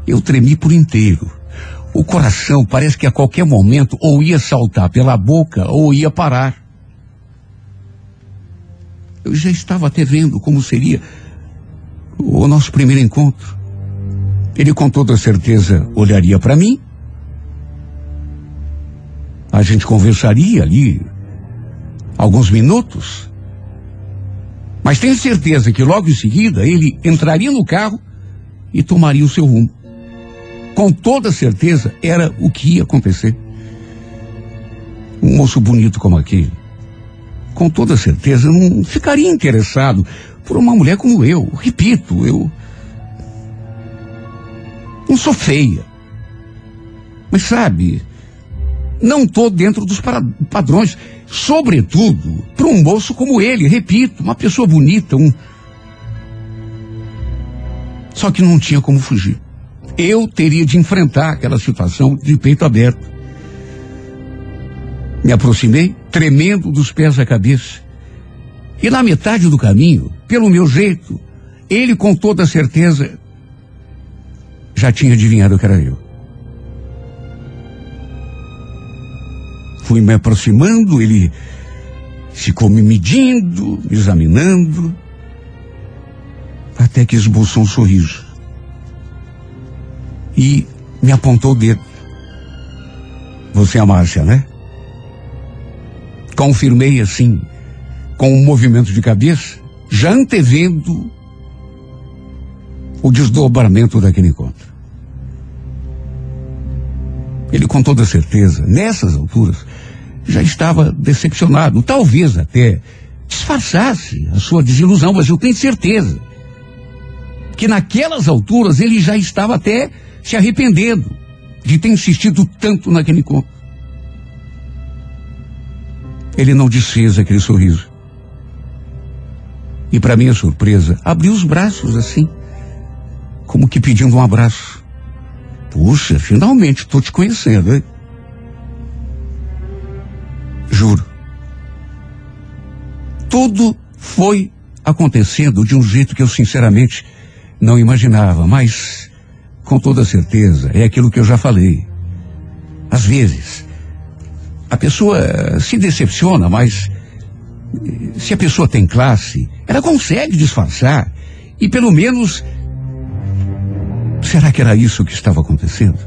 Eu tremi por inteiro. O coração parece que a qualquer momento ou ia saltar pela boca ou ia parar. Eu já estava até vendo como seria o nosso primeiro encontro. Ele com toda certeza olharia para mim. A gente conversaria ali alguns minutos. Mas tenho certeza que logo em seguida ele entraria no carro e tomaria o seu rumo. Com toda certeza era o que ia acontecer. Um moço bonito como aquele, com toda certeza não ficaria interessado por uma mulher como eu. Repito, eu não sou feia. Mas sabe, não estou dentro dos padrões. Sobretudo, para um moço como ele, repito, uma pessoa bonita, um. Só que não tinha como fugir. Eu teria de enfrentar aquela situação de peito aberto. Me aproximei, tremendo dos pés à cabeça. E na metade do caminho, pelo meu jeito, ele com toda certeza já tinha adivinhado que era eu. Fui me aproximando, ele ficou me medindo, me examinando, até que esboçou um sorriso. E me apontou o dedo. Você é a Márcia, né? Confirmei assim, com um movimento de cabeça, já antevendo o desdobramento daquele encontro. Ele, com toda certeza, nessas alturas, já estava decepcionado. Talvez até disfarçasse a sua desilusão, mas eu tenho certeza que naquelas alturas ele já estava até se arrependendo de ter insistido tanto naquele encontro. Ele não desfez aquele sorriso. E para minha surpresa, abriu os braços assim, como que pedindo um abraço. Puxa, finalmente estou te conhecendo, hein? Juro. Tudo foi acontecendo de um jeito que eu sinceramente não imaginava, mas com toda certeza é aquilo que eu já falei. Às vezes, a pessoa se decepciona, mas se a pessoa tem classe, ela consegue disfarçar e pelo menos Será que era isso que estava acontecendo?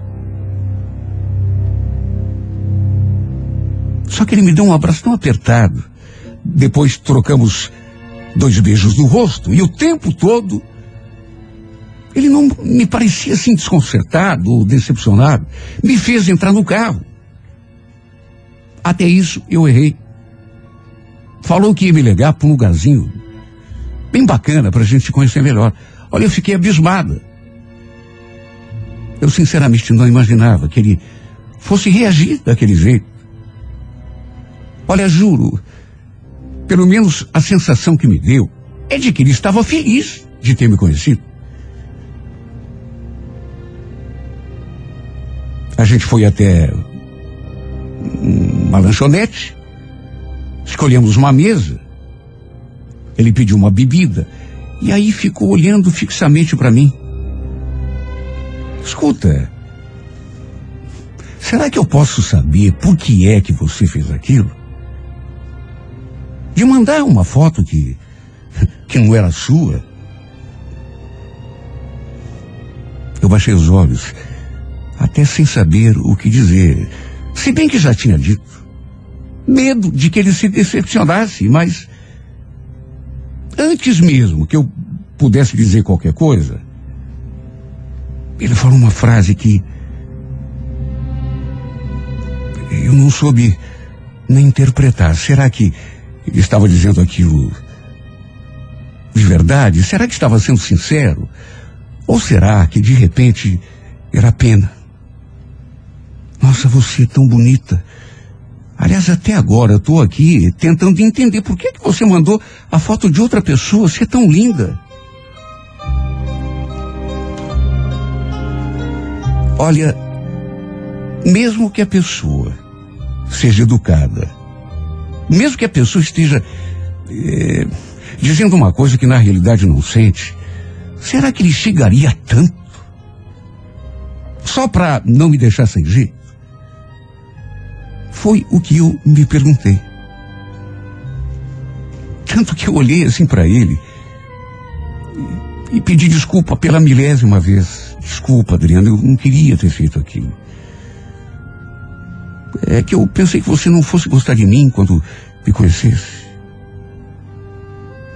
Só que ele me deu um abraço tão apertado. Depois trocamos dois beijos no rosto e o tempo todo ele não me parecia assim desconcertado ou decepcionado. Me fez entrar no carro. Até isso eu errei. Falou que ia me ligar para um lugarzinho bem bacana para a gente se conhecer melhor. Olha, eu fiquei abismada. Eu sinceramente não imaginava que ele fosse reagir daquele jeito. Olha, juro, pelo menos a sensação que me deu é de que ele estava feliz de ter me conhecido. A gente foi até uma lanchonete, escolhemos uma mesa, ele pediu uma bebida e aí ficou olhando fixamente para mim. Escuta, será que eu posso saber por que é que você fez aquilo? De mandar uma foto que, que não era sua? Eu baixei os olhos, até sem saber o que dizer. Se bem que já tinha dito. Medo de que ele se decepcionasse, mas antes mesmo que eu pudesse dizer qualquer coisa, ele falou uma frase que eu não soube nem interpretar. Será que ele estava dizendo aquilo de verdade? Será que estava sendo sincero? Ou será que de repente era pena? Nossa, você é tão bonita. Aliás, até agora eu estou aqui tentando entender por que, que você mandou a foto de outra pessoa. É tão linda. Olha, mesmo que a pessoa seja educada, mesmo que a pessoa esteja eh, dizendo uma coisa que na realidade não sente, será que ele chegaria tanto? Só para não me deixar sem jeito? Foi o que eu me perguntei. Tanto que eu olhei assim para ele e, e pedi desculpa pela milésima vez. Desculpa, Adriano, eu não queria ter feito aquilo. É que eu pensei que você não fosse gostar de mim quando me conhecesse.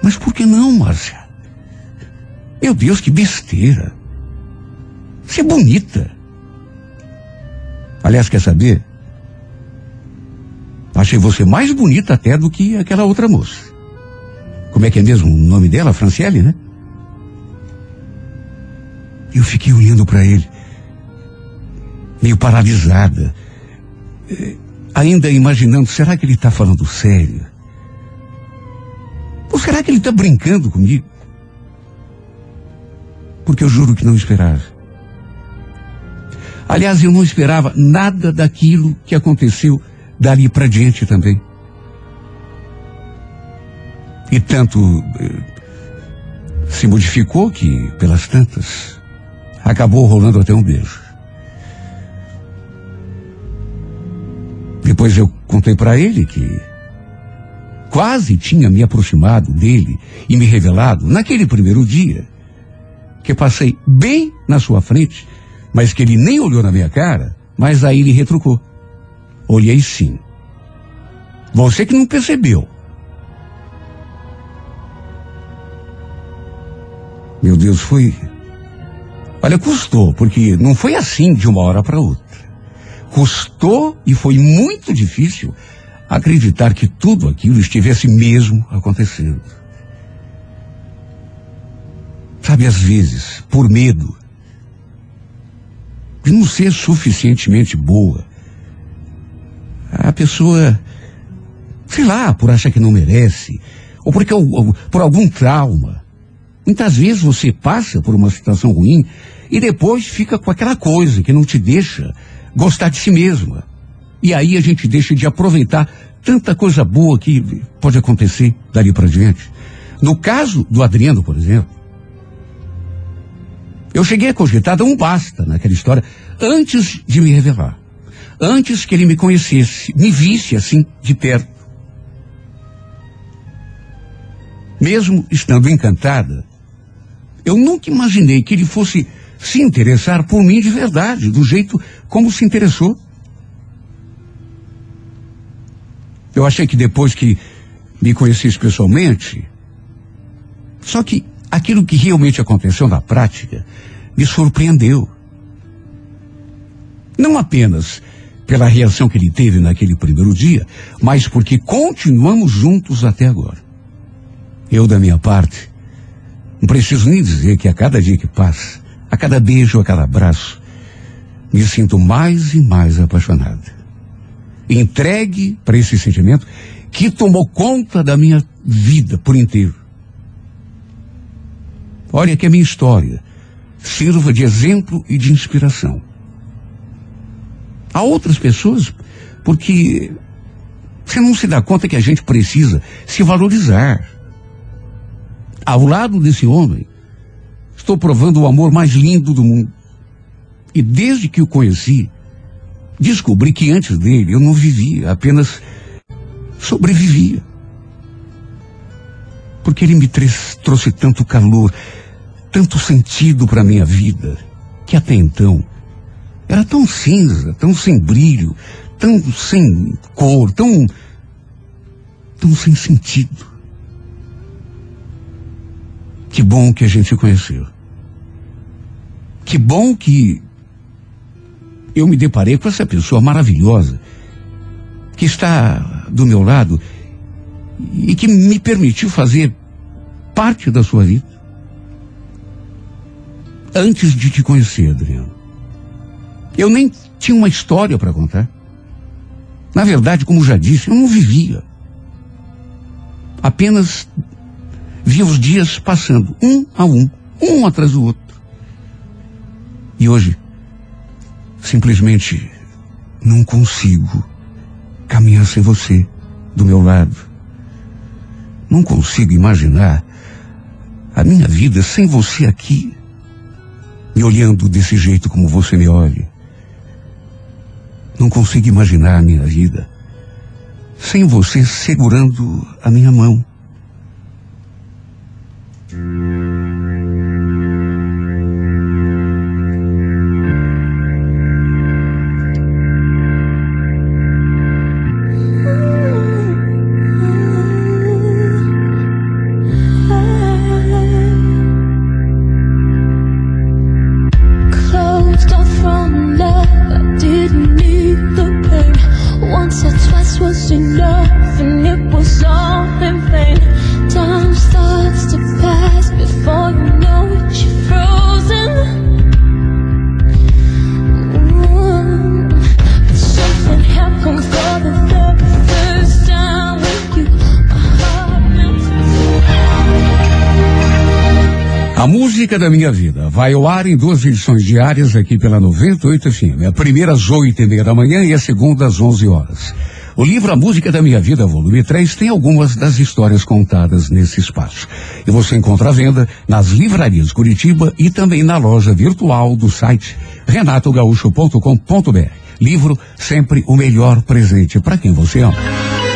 Mas por que não, Márcia? Meu Deus, que besteira. Você é bonita. Aliás, quer saber? Achei você mais bonita até do que aquela outra moça. Como é que é mesmo o nome dela? Franciele, né? Eu fiquei olhando para ele, meio paralisada, eh, ainda imaginando, será que ele está falando sério? Ou será que ele está brincando comigo? Porque eu juro que não esperava. Aliás, eu não esperava nada daquilo que aconteceu dali para diante também. E tanto eh, se modificou que, pelas tantas, acabou rolando até um beijo. Depois eu contei para ele que quase tinha me aproximado dele e me revelado naquele primeiro dia que passei bem na sua frente, mas que ele nem olhou na minha cara, mas aí ele retrucou. Olhei sim. Você que não percebeu. Meu Deus, foi. Olha, custou, porque não foi assim de uma hora para outra. Custou e foi muito difícil acreditar que tudo aquilo estivesse mesmo acontecendo. Sabe, às vezes, por medo de não ser suficientemente boa, a pessoa, sei lá, por achar que não merece, ou porque por algum trauma. Muitas vezes você passa por uma situação ruim e depois fica com aquela coisa que não te deixa gostar de si mesma. E aí a gente deixa de aproveitar tanta coisa boa que pode acontecer dali para diante. No caso do Adriano, por exemplo, eu cheguei a cogitar um basta naquela história antes de me revelar. Antes que ele me conhecesse, me visse assim de perto. Mesmo estando encantada, eu nunca imaginei que ele fosse se interessar por mim de verdade, do jeito como se interessou. Eu achei que depois que me conhecesse pessoalmente, só que aquilo que realmente aconteceu na prática me surpreendeu. Não apenas pela reação que ele teve naquele primeiro dia, mas porque continuamos juntos até agora. Eu, da minha parte, não preciso nem dizer que a cada dia que passa, a cada beijo, a cada abraço, me sinto mais e mais apaixonada. Entregue para esse sentimento que tomou conta da minha vida por inteiro. Olha que a minha história sirva de exemplo e de inspiração. A outras pessoas, porque você não se dá conta que a gente precisa se valorizar. Ao lado desse homem, estou provando o amor mais lindo do mundo. E desde que o conheci, descobri que antes dele eu não vivia, apenas sobrevivia. Porque ele me trouxe tanto calor, tanto sentido para a minha vida, que até então era tão cinza, tão sem brilho, tão sem cor, tão. tão sem sentido. Que bom que a gente se conheceu. Que bom que eu me deparei com essa pessoa maravilhosa que está do meu lado e que me permitiu fazer parte da sua vida. Antes de te conhecer, Adriano, eu nem tinha uma história para contar. Na verdade, como já disse, eu não vivia. Apenas via os dias passando, um a um, um atrás do outro. E hoje, simplesmente não consigo caminhar sem você do meu lado. Não consigo imaginar a minha vida sem você aqui, me olhando desse jeito como você me olha. Não consigo imaginar a minha vida sem você segurando a minha mão. Música da minha vida vai ao ar em duas edições diárias aqui pela 98 FM. A primeira às oito e meia da manhã e a segunda às 11 horas. O livro A Música da Minha Vida, volume 3, tem algumas das histórias contadas nesse espaço. E você encontra à venda nas livrarias Curitiba e também na loja virtual do site renatogaúcho.com.br. Livro sempre o melhor presente para quem você ama.